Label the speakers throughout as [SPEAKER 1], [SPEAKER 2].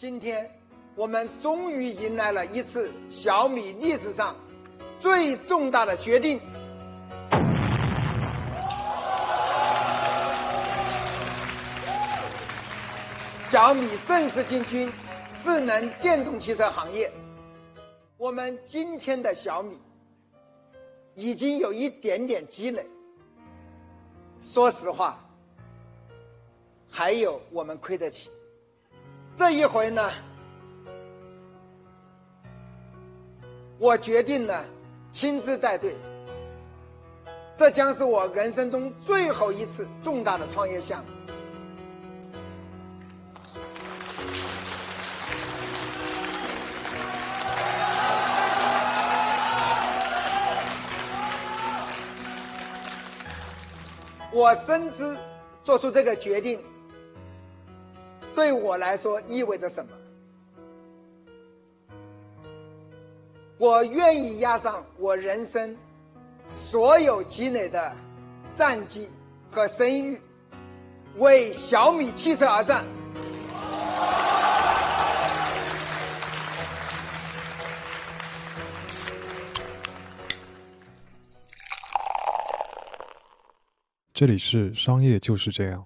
[SPEAKER 1] 今天，我们终于迎来了一次小米历史上最重大的决定。小米正式进军智能电动汽车行业。我们今天的小米已经有一点点积累。说实话，还有我们亏得起。这一回呢，我决定呢亲自带队。这将是我人生中最后一次重大的创业项目。我深知做出这个决定对我来说意味着什么。我愿意押上我人生所有积累的战绩和声誉，为小米汽车而战。
[SPEAKER 2] 这里是商业就是这样。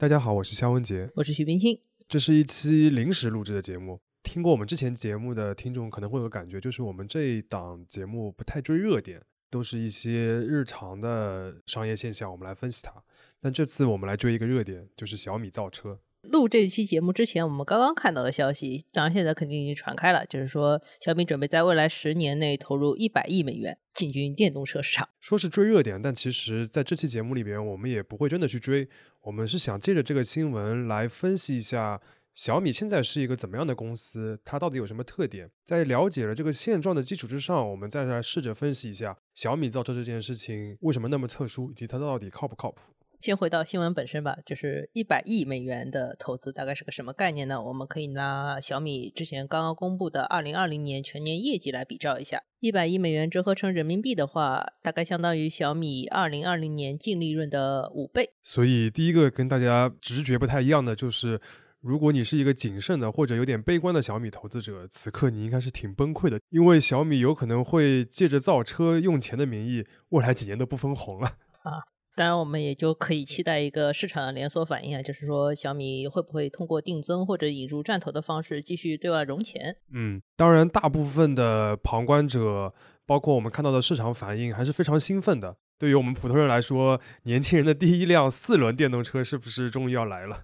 [SPEAKER 2] 大家好，我是肖文杰，
[SPEAKER 3] 我是徐冰清。
[SPEAKER 2] 这是一期临时录制的节目。听过我们之前节目的听众可能会有感觉，就是我们这一档节目不太追热点，都是一些日常的商业现象，我们来分析它。但这次我们来追一个热点，就是小米造车。
[SPEAKER 3] 录这期节目之前，我们刚刚看到的消息，当然现在肯定已经传开了，就是说小米准备在未来十年内投入一百亿美元进军电动车市场。
[SPEAKER 2] 说是追热点，但其实在这期节目里边，我们也不会真的去追，我们是想借着这个新闻来分析一下小米现在是一个怎么样的公司，它到底有什么特点。在了解了这个现状的基础之上，我们再来试着分析一下小米造车这件事情为什么那么特殊，以及它到底靠不靠谱。
[SPEAKER 3] 先回到新闻本身吧，就是一百亿美元的投资大概是个什么概念呢？我们可以拿小米之前刚刚公布的二零二零年全年业绩来比照一下，一百亿美元折合成人民币的话，大概相当于小米二零二零年净利润的五倍。
[SPEAKER 2] 所以第一个跟大家直觉不太一样的就是，如果你是一个谨慎的或者有点悲观的小米投资者，此刻你应该是挺崩溃的，因为小米有可能会借着造车用钱的名义，未来几年都不分红了
[SPEAKER 3] 啊。当然，我们也就可以期待一个市场的连锁反应啊，就是说小米会不会通过定增或者引入战投的方式继续对外融钱？
[SPEAKER 2] 嗯，当然，大部分的旁观者，包括我们看到的市场反应，还是非常兴奋的。对于我们普通人来说，年轻人的第一辆四轮电动车是不是终于要来了？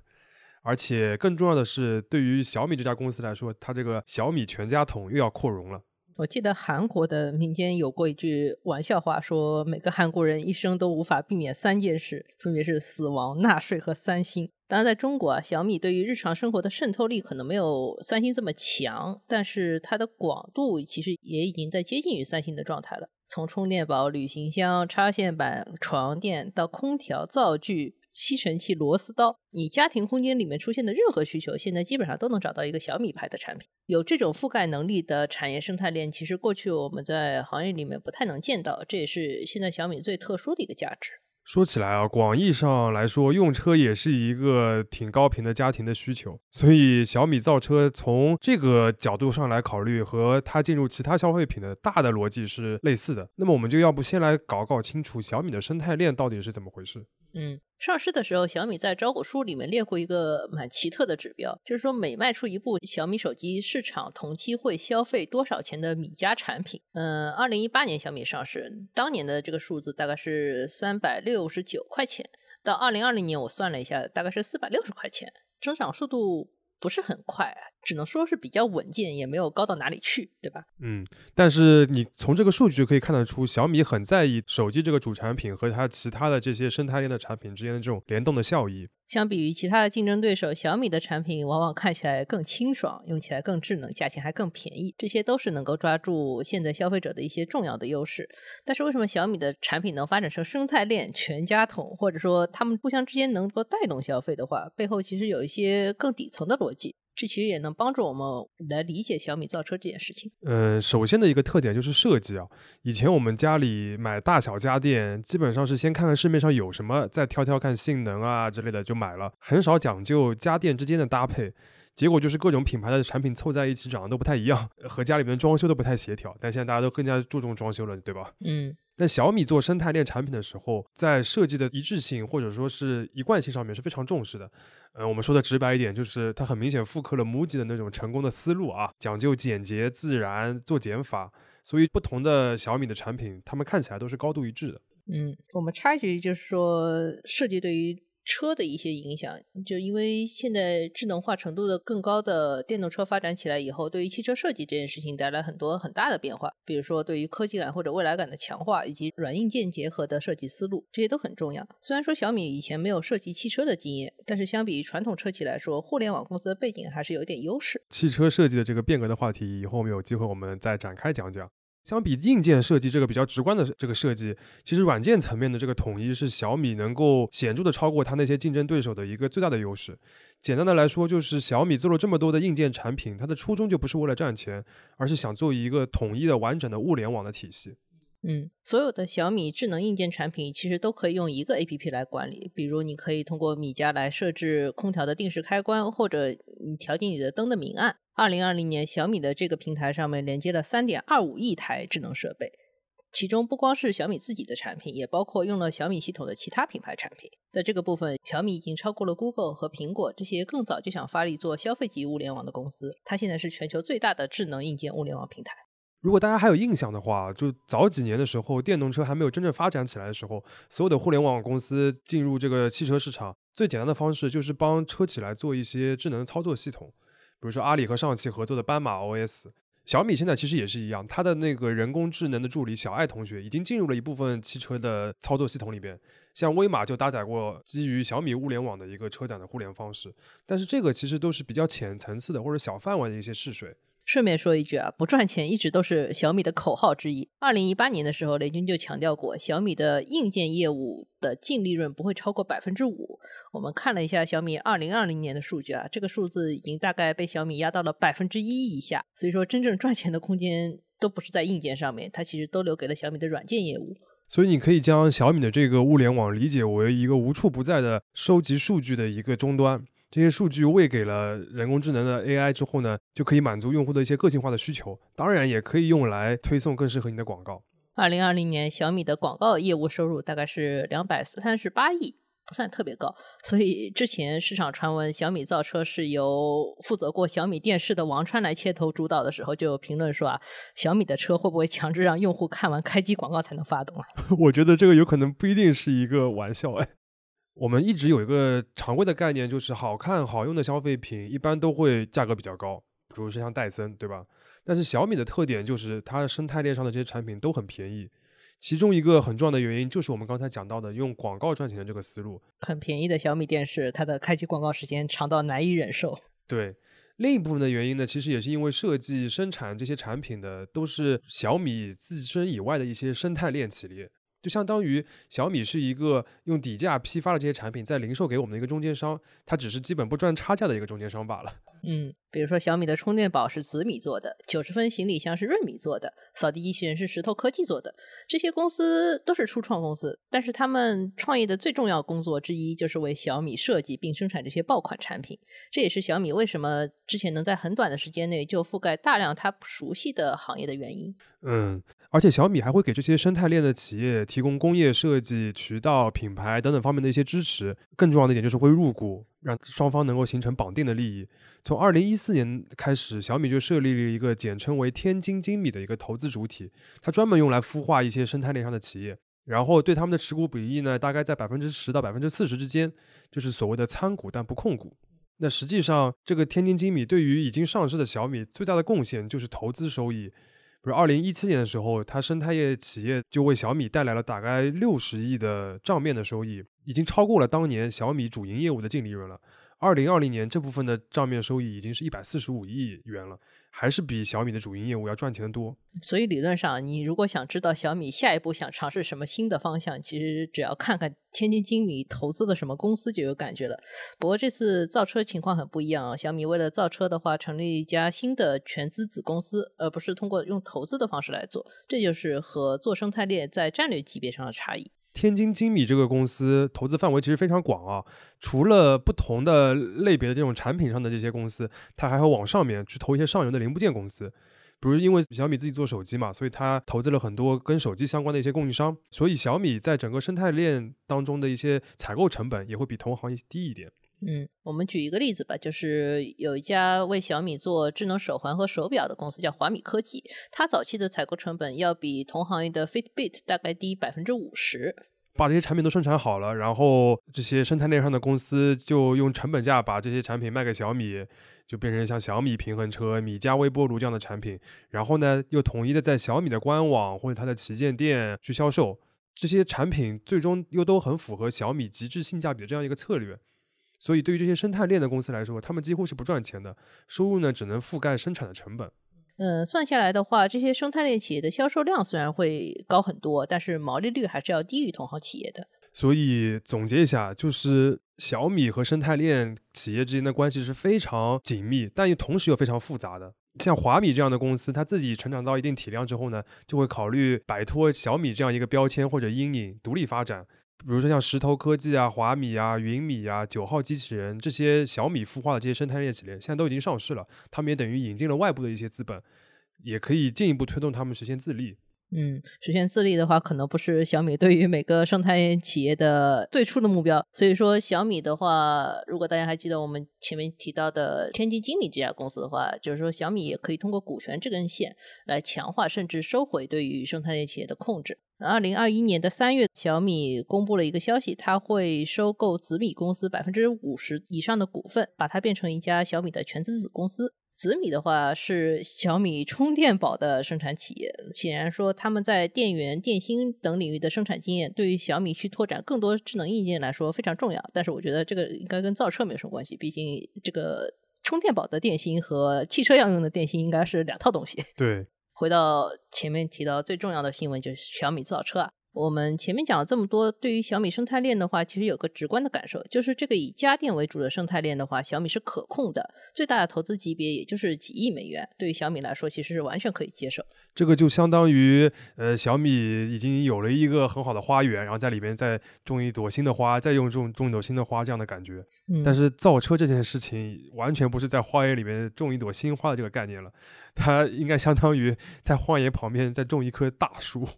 [SPEAKER 2] 而且更重要的是，对于小米这家公司来说，它这个小米全家桶又要扩容了。
[SPEAKER 3] 我记得韩国的民间有过一句玩笑话，说每个韩国人一生都无法避免三件事，分别是死亡、纳税和三星。当然，在中国啊，小米对于日常生活的渗透力可能没有三星这么强，但是它的广度其实也已经在接近于三星的状态了。从充电宝、旅行箱、插线板、床垫到空调、灶具。吸尘器、螺丝刀，你家庭空间里面出现的任何需求，现在基本上都能找到一个小米牌的产品。有这种覆盖能力的产业生态链，其实过去我们在行业里面不太能见到，这也是现在小米最特殊的一个价值。
[SPEAKER 2] 说起来啊，广义上来说，用车也是一个挺高频的家庭的需求，所以小米造车从这个角度上来考虑，和它进入其他消费品的大的逻辑是类似的。那么我们就要不先来搞搞清楚小米的生态链到底是怎么回事？
[SPEAKER 3] 嗯。上市的时候，小米在招股书里面列过一个蛮奇特的指标，就是说每卖出一部小米手机，市场同期会消费多少钱的米家产品。嗯，二零一八年小米上市，当年的这个数字大概是三百六十九块钱，到二零二零年我算了一下，大概是四百六十块钱，增长速度不是很快。只能说是比较稳健，也没有高到哪里去，对吧？
[SPEAKER 2] 嗯，但是你从这个数据就可以看得出，小米很在意手机这个主产品和它其他的这些生态链的产品之间的这种联动的效益。
[SPEAKER 3] 相比于其他的竞争对手，小米的产品往往看起来更清爽，用起来更智能，价钱还更便宜，这些都是能够抓住现在消费者的一些重要的优势。但是为什么小米的产品能发展成生态链、全家桶，或者说他们互相之间能够带动消费的话，背后其实有一些更底层的逻辑。这其实也能帮助我们来理解小米造车这件事情。
[SPEAKER 2] 嗯，首先的一个特点就是设计啊。以前我们家里买大小家电，基本上是先看看市面上有什么，再挑挑看性能啊之类的就买了，很少讲究家电之间的搭配。结果就是各种品牌的产品凑在一起长得都不太一样，和家里面装修都不太协调。但现在大家都更加注重装修了，对吧？
[SPEAKER 3] 嗯。
[SPEAKER 2] 但小米做生态链产品的时候，在设计的一致性或者说是一贯性上面是非常重视的。嗯，我们说的直白一点，就是它很明显复刻了 MUJI 的那种成功的思路啊，讲究简洁自然，做减法。所以不同的小米的产品，它们看起来都是高度一致的。
[SPEAKER 3] 嗯，我们插一句，就是说设计对于。车的一些影响，就因为现在智能化程度的更高的电动车发展起来以后，对于汽车设计这件事情带来很多很大的变化。比如说，对于科技感或者未来感的强化，以及软硬件结合的设计思路，这些都很重要。虽然说小米以前没有设计汽车的经验，但是相比于传统车企来说，互联网公司的背景还是有点优势。
[SPEAKER 2] 汽车设计的这个变革的话题，以后我们有机会我们再展开讲讲。相比硬件设计这个比较直观的这个设计，其实软件层面的这个统一是小米能够显著的超过它那些竞争对手的一个最大的优势。简单的来说，就是小米做了这么多的硬件产品，它的初衷就不是为了赚钱，而是想做一个统一的完整的物联网的体系。
[SPEAKER 3] 嗯，所有的小米智能硬件产品其实都可以用一个 A P P 来管理，比如你可以通过米家来设置空调的定时开关，或者你调节你的灯的明暗。二零二零年，小米的这个平台上面连接了三点二五亿台智能设备，其中不光是小米自己的产品，也包括用了小米系统的其他品牌产品。在这个部分，小米已经超过了 Google 和苹果这些更早就想发力做消费级物联网的公司。它现在是全球最大的智能硬件物联网平台。
[SPEAKER 2] 如果大家还有印象的话，就早几年的时候，电动车还没有真正发展起来的时候，所有的互联网公司进入这个汽车市场，最简单的方式就是帮车企来做一些智能操作系统，比如说阿里和上汽合作的斑马 OS。小米现在其实也是一样，它的那个人工智能的助理小爱同学已经进入了一部分汽车的操作系统里边，像威马就搭载过基于小米物联网的一个车载的互联方式，但是这个其实都是比较浅层次的或者小范围的一些试水。
[SPEAKER 3] 顺便说一句啊，不赚钱一直都是小米的口号之一。二零一八年的时候，雷军就强调过，小米的硬件业务的净利润不会超过百分之五。我们看了一下小米二零二零年的数据啊，这个数字已经大概被小米压到了百分之一以下。所以说，真正赚钱的空间都不是在硬件上面，它其实都留给了小米的软件业务。
[SPEAKER 2] 所以你可以将小米的这个物联网理解为一个无处不在的收集数据的一个终端。这些数据喂给了人工智能的 AI 之后呢，就可以满足用户的一些个性化的需求，当然也可以用来推送更适合你的广告。
[SPEAKER 3] 二零二零年，小米的广告业务收入大概是两百三十八亿，不算特别高。所以之前市场传闻小米造车是由负责过小米电视的王川来牵头主导的时候，就有评论说啊，小米的车会不会强制让用户看完开机广告才能发动啊？
[SPEAKER 2] 我觉得这个有可能不一定是一个玩笑哎。我们一直有一个常规的概念，就是好看好用的消费品一般都会价格比较高，比如说像戴森，对吧？但是小米的特点就是它生态链上的这些产品都很便宜，其中一个很重要的原因就是我们刚才讲到的用广告赚钱的这个思路。
[SPEAKER 3] 很便宜的小米电视，它的开机广告时间长到难以忍受。
[SPEAKER 2] 对，另一部分的原因呢，其实也是因为设计生产这些产品的都是小米自身以外的一些生态链企业。就相当于小米是一个用底价批发了这些产品，再零售给我们的一个中间商，它只是基本不赚差价的一个中间商罢了。
[SPEAKER 3] 嗯，比如说小米的充电宝是紫米做的，九十分行李箱是润米做的，扫地机器人是石头科技做的。这些公司都是初创公司，但是他们创业的最重要工作之一就是为小米设计并生产这些爆款产品。这也是小米为什么之前能在很短的时间内就覆盖大量它不熟悉的行业的原因。
[SPEAKER 2] 嗯，而且小米还会给这些生态链的企业提供工业设计、渠道、品牌等等方面的一些支持。更重要的一点就是会入股。让双方能够形成绑定的利益。从二零一四年开始，小米就设立了一个简称为“天津精米”的一个投资主体，它专门用来孵化一些生态链上的企业，然后对他们的持股比例呢，大概在百分之十到百分之四十之间，就是所谓的参股但不控股。那实际上，这个天津精米对于已经上市的小米最大的贡献就是投资收益。比如二零一七年的时候，它生态业企业就为小米带来了大概六十亿的账面的收益。已经超过了当年小米主营业务的净利润了。二零二零年这部分的账面收益已经是一百四十五亿元了，还是比小米的主营业务要赚钱的多。
[SPEAKER 3] 所以理论上，你如果想知道小米下一步想尝试什么新的方向，其实只要看看天津精米投资的什么公司就有感觉了。不过这次造车情况很不一样啊，小米为了造车的话，成立一家新的全资子公司，而不是通过用投资的方式来做，这就是和做生态链在战略级别上的差异。
[SPEAKER 2] 天津精米这个公司投资范围其实非常广啊，除了不同的类别的这种产品上的这些公司，它还会往上面去投一些上游的零部件公司。比如，因为小米自己做手机嘛，所以它投资了很多跟手机相关的一些供应商，所以小米在整个生态链当中的一些采购成本也会比同行低一点。
[SPEAKER 3] 嗯，我们举一个例子吧，就是有一家为小米做智能手环和手表的公司叫华米科技，它早期的采购成本要比同行业的 Fitbit 大概低百分之五十。
[SPEAKER 2] 把这些产品都生产好了，然后这些生态链上的公司就用成本价把这些产品卖给小米。就变成像小米平衡车、米家微波炉这样的产品，然后呢，又统一的在小米的官网或者它的旗舰店去销售这些产品，最终又都很符合小米极致性价比的这样一个策略。所以，对于这些生态链的公司来说，他们几乎是不赚钱的，收入呢只能覆盖生产的成本。
[SPEAKER 3] 嗯，算下来的话，这些生态链企业的销售量虽然会高很多，但是毛利率还是要低于同行企业的。
[SPEAKER 2] 所以总结一下，就是小米和生态链企业之间的关系是非常紧密，但又同时又非常复杂的。像华米这样的公司，它自己成长到一定体量之后呢，就会考虑摆脱小米这样一个标签或者阴影，独立发展。比如说像石头科技啊、华米啊、云米啊、九号机器人这些小米孵化的这些生态链企业，现在都已经上市了，他们也等于引进了外部的一些资本，也可以进一步推动他们实现自立。
[SPEAKER 3] 嗯，实现自立的话，可能不是小米对于每个生态企业的最初的目标。所以说，小米的话，如果大家还记得我们前面提到的天津精米这家公司的话，就是说小米也可以通过股权这根线来强化甚至收回对于生态链企业的控制。二零二一年的三月，小米公布了一个消息，它会收购紫米公司百分之五十以上的股份，把它变成一家小米的全资子公司。紫米的话是小米充电宝的生产企业，显然说他们在电源、电芯等领域的生产经验，对于小米去拓展更多智能硬件来说非常重要。但是我觉得这个应该跟造车没有什么关系，毕竟这个充电宝的电芯和汽车要用的电芯应该是两套东西。
[SPEAKER 2] 对，
[SPEAKER 3] 回到前面提到最重要的新闻就是小米造车啊。我们前面讲了这么多，对于小米生态链的话，其实有个直观的感受，就是这个以家电为主的生态链的话，小米是可控的，最大的投资级别也就是几亿美元，对于小米来说，其实是完全可以接受。
[SPEAKER 2] 这个就相当于，呃，小米已经有了一个很好的花园，然后在里边再种一朵新的花，再用种种一朵新的花这样的感觉。但是造车这件事情，完全不是在花园里面种一朵新花的这个概念了。它应该相当于在荒野旁边再种一棵大树。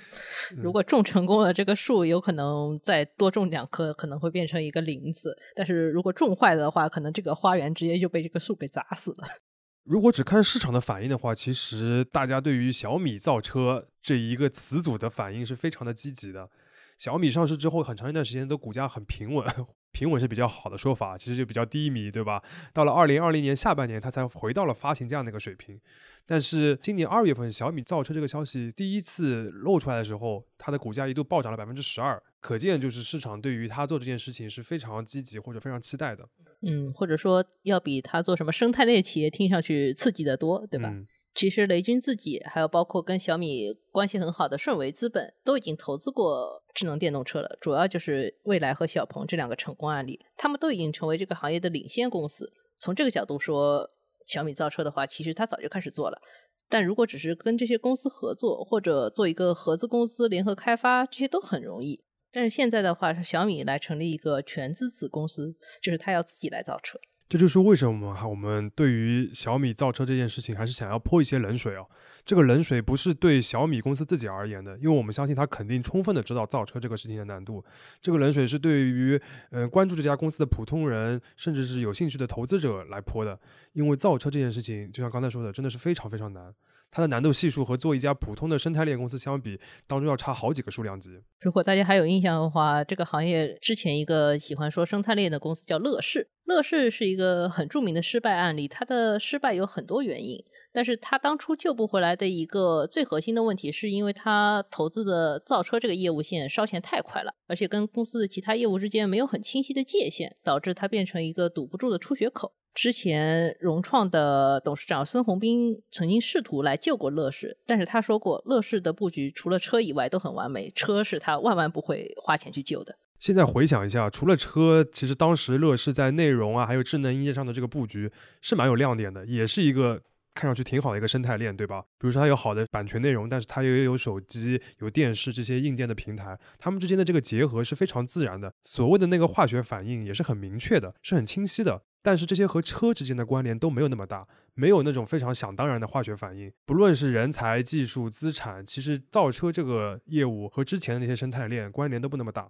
[SPEAKER 3] 如果种成功了，这个树有可能再多种两棵，可能会变成一个林子。但是如果种坏了的话，可能这个花园直接就被这个树给砸死了。
[SPEAKER 2] 如果只看市场的反应的话，其实大家对于小米造车这一个词组的反应是非常的积极的。小米上市之后，很长一段时间都股价很平稳。平稳是比较好的说法，其实就比较低迷，对吧？到了二零二零年下半年，它才回到了发行价那个水平。但是今年二月份，小米造车这个消息第一次露出来的时候，它的股价一度暴涨了百分之十二，可见就是市场对于它做这件事情是非常积极或者非常期待的。
[SPEAKER 3] 嗯，或者说要比它做什么生态链企业听上去刺激得多，对吧？其实雷军自己，还有包括跟小米关系很好的顺为资本，都已经投资过智能电动车了。主要就是蔚来和小鹏这两个成功案例，他们都已经成为这个行业的领先公司。从这个角度说，小米造车的话，其实它早就开始做了。但如果只是跟这些公司合作，或者做一个合资公司联合开发，这些都很容易。但是现在的话，是小米来成立一个全资子公司，就是他要自己来造车。
[SPEAKER 2] 这就是为什么哈，我们对于小米造车这件事情还是想要泼一些冷水哦。这个冷水不是对小米公司自己而言的，因为我们相信他肯定充分的知道造车这个事情的难度。这个冷水是对于嗯关注这家公司的普通人，甚至是有兴趣的投资者来泼的。因为造车这件事情，就像刚才说的，真的是非常非常难。它的难度系数和做一家普通的生态链公司相比，当中要差好几个数量级。
[SPEAKER 3] 如果大家还有印象的话，这个行业之前一个喜欢说生态链的公司叫乐视。乐视是一个很著名的失败案例，它的失败有很多原因，但是它当初救不回来的一个最核心的问题，是因为它投资的造车这个业务线烧钱太快了，而且跟公司的其他业务之间没有很清晰的界限，导致它变成一个堵不住的出血口。之前融创的董事长孙宏斌曾经试图来救过乐视，但是他说过，乐视的布局除了车以外都很完美，车是他万万不会花钱去救的。
[SPEAKER 2] 现在回想一下，除了车，其实当时乐视在内容啊，还有智能硬件上的这个布局是蛮有亮点的，也是一个看上去挺好的一个生态链，对吧？比如说它有好的版权内容，但是它又有手机、有电视这些硬件的平台，它们之间的这个结合是非常自然的。所谓的那个化学反应也是很明确的，是很清晰的。但是这些和车之间的关联都没有那么大，没有那种非常想当然的化学反应。不论是人才、技术、资产，其实造车这个业务和之前的那些生态链关联都不那么大。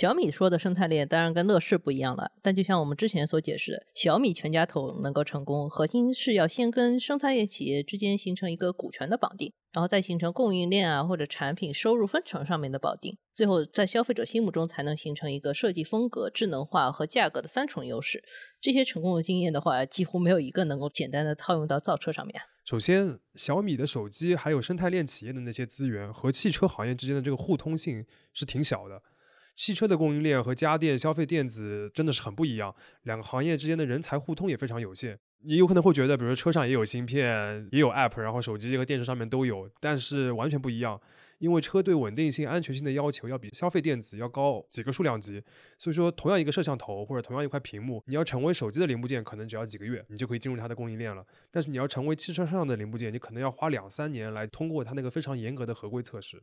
[SPEAKER 3] 小米说的生态链当然跟乐视不一样了，但就像我们之前所解释的，小米全家桶能够成功，核心是要先跟生态链企业之间形成一个股权的绑定，然后再形成供应链啊或者产品收入分成上面的绑定，最后在消费者心目中才能形成一个设计风格、智能化和价格的三重优势。这些成功的经验的话，几乎没有一个能够简单的套用到造车上面。
[SPEAKER 2] 首先，小米的手机还有生态链企业的那些资源和汽车行业之间的这个互通性是挺小的。汽车的供应链和家电、消费电子真的是很不一样，两个行业之间的人才互通也非常有限。你有可能会觉得，比如说车上也有芯片，也有 App，然后手机和电视上面都有，但是完全不一样。因为车对稳定性、安全性的要求要比消费电子要高几个数量级，所以说同样一个摄像头或者同样一块屏幕，你要成为手机的零部件，可能只要几个月，你就可以进入它的供应链了。但是你要成为汽车上的零部件，你可能要花两三年来通过它那个非常严格的合规测试。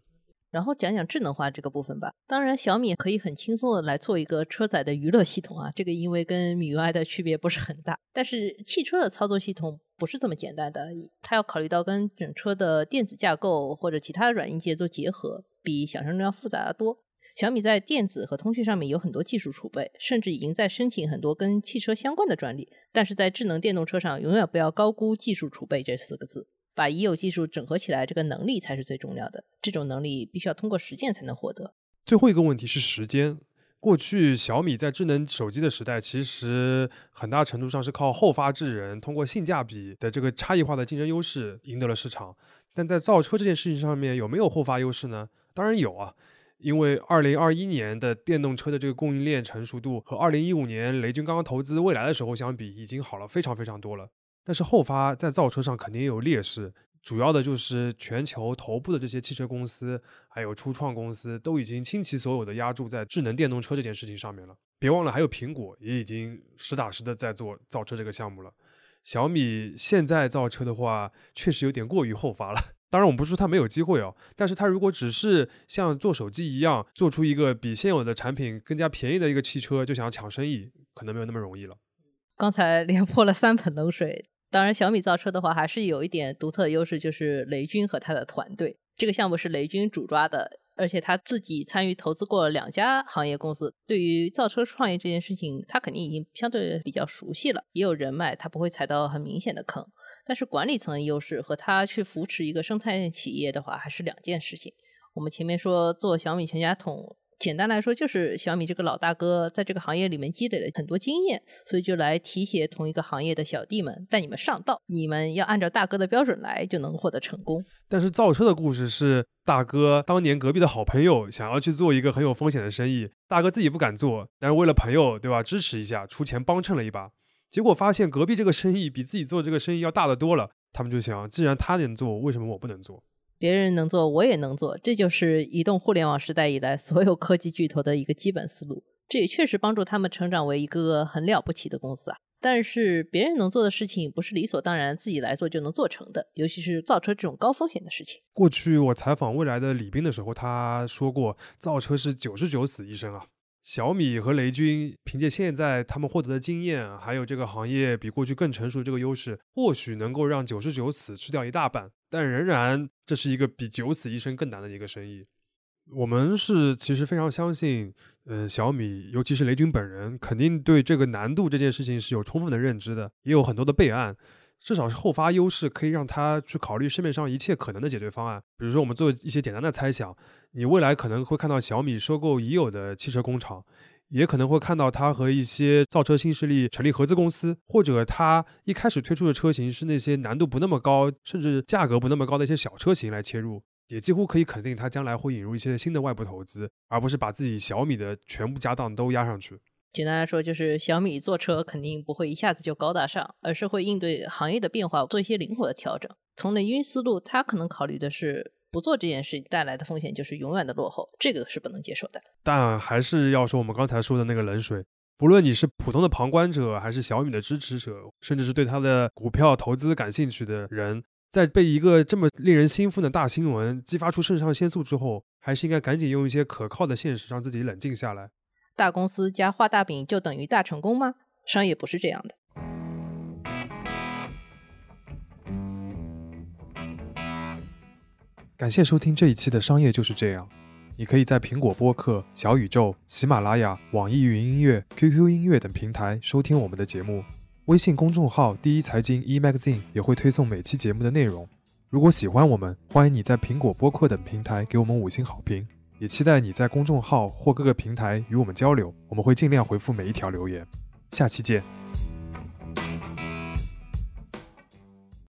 [SPEAKER 3] 然后讲讲智能化这个部分吧。当然，小米可以很轻松的来做一个车载的娱乐系统啊，这个因为跟米 UI 的区别不是很大。但是汽车的操作系统不是这么简单的，它要考虑到跟整车的电子架构或者其他软硬件做结合，比想象中要复杂的多。小米在电子和通讯上面有很多技术储备，甚至已经在申请很多跟汽车相关的专利。但是在智能电动车上，永远不要高估技术储备这四个字。把已有技术整合起来，这个能力才是最重要的。这种能力必须要通过实践才能获得。
[SPEAKER 2] 最后一个问题是时间。过去小米在智能手机的时代，其实很大程度上是靠后发制人，通过性价比的这个差异化的竞争优势赢得了市场。但在造车这件事情上面，有没有后发优势呢？当然有啊，因为二零二一年的电动车的这个供应链成熟度和二零一五年雷军刚刚投资蔚来的时候相比，已经好了非常非常多了。但是后发在造车上肯定也有劣势，主要的就是全球头部的这些汽车公司，还有初创公司都已经倾其所有的压注在智能电动车这件事情上面了。别忘了，还有苹果也已经实打实的在做造车这个项目了。小米现在造车的话，确实有点过于后发了。当然，我们不是说它没有机会哦，但是它如果只是像做手机一样，做出一个比现有的产品更加便宜的一个汽车，就想要抢生意，可能没有那么容易了。
[SPEAKER 3] 刚才连泼了三盆冷水。当然，小米造车的话，还是有一点独特的优势，就是雷军和他的团队。这个项目是雷军主抓的，而且他自己参与投资过两家行业公司。对于造车创业这件事情，他肯定已经相对比较熟悉了，也有人脉，他不会踩到很明显的坑。但是管理层的优势和他去扶持一个生态企业的话，还是两件事情。我们前面说做小米全家桶。简单来说，就是小米这个老大哥在这个行业里面积累了很多经验，所以就来提携同一个行业的小弟们，带你们上道。你们要按照大哥的标准来，就能获得成功。
[SPEAKER 2] 但是造车的故事是大哥当年隔壁的好朋友想要去做一个很有风险的生意，大哥自己不敢做，但是为了朋友，对吧？支持一下，出钱帮衬了一把，结果发现隔壁这个生意比自己做这个生意要大得多了。他们就想，既然他能做，为什么我不能做？
[SPEAKER 3] 别人能做，我也能做，这就是移动互联网时代以来所有科技巨头的一个基本思路。这也确实帮助他们成长为一个很了不起的公司啊。但是，别人能做的事情不是理所当然自己来做就能做成的，尤其是造车这种高风险的事情。
[SPEAKER 2] 过去我采访未来的李斌的时候，他说过，造车是九十九死一生啊。小米和雷军凭借现在他们获得的经验，还有这个行业比过去更成熟这个优势，或许能够让九十九死吃掉一大半，但仍然这是一个比九死一生更难的一个生意。我们是其实非常相信，嗯，小米尤其是雷军本人，肯定对这个难度这件事情是有充分的认知的，也有很多的备案。至少是后发优势，可以让他去考虑市面上一切可能的解决方案。比如说，我们做一些简单的猜想，你未来可能会看到小米收购已有的汽车工厂，也可能会看到它和一些造车新势力成立合资公司，或者它一开始推出的车型是那些难度不那么高，甚至价格不那么高的一些小车型来切入。也几乎可以肯定，它将来会引入一些新的外部投资，而不是把自己小米的全部家当都压上去。
[SPEAKER 3] 简单来说，就是小米做车肯定不会一下子就高大上，而是会应对行业的变化，做一些灵活的调整。从雷军思路，他可能考虑的是不做这件事带来的风险就是永远的落后，这个是不能接受的。
[SPEAKER 2] 但还是要说我们刚才说的那个冷水，不论你是普通的旁观者，还是小米的支持者，甚至是对它的股票投资感兴趣的人，在被一个这么令人兴奋的大新闻激发出肾上腺素之后，还是应该赶紧用一些可靠的现实让自己冷静下来。
[SPEAKER 3] 大公司加画大饼就等于大成功吗？商业不是这样的。
[SPEAKER 2] 感谢收听这一期的《商业就是这样》。你可以在苹果播客、小宇宙、喜马拉雅、网易云音乐、QQ 音乐等平台收听我们的节目。微信公众号“第一财经 e-magazine” 也会推送每期节目的内容。如果喜欢我们，欢迎你在苹果播客等平台给我们五星好评。也期待你在公众号或各个平台与我们交流，我们会尽量回复每一条留言。下期见。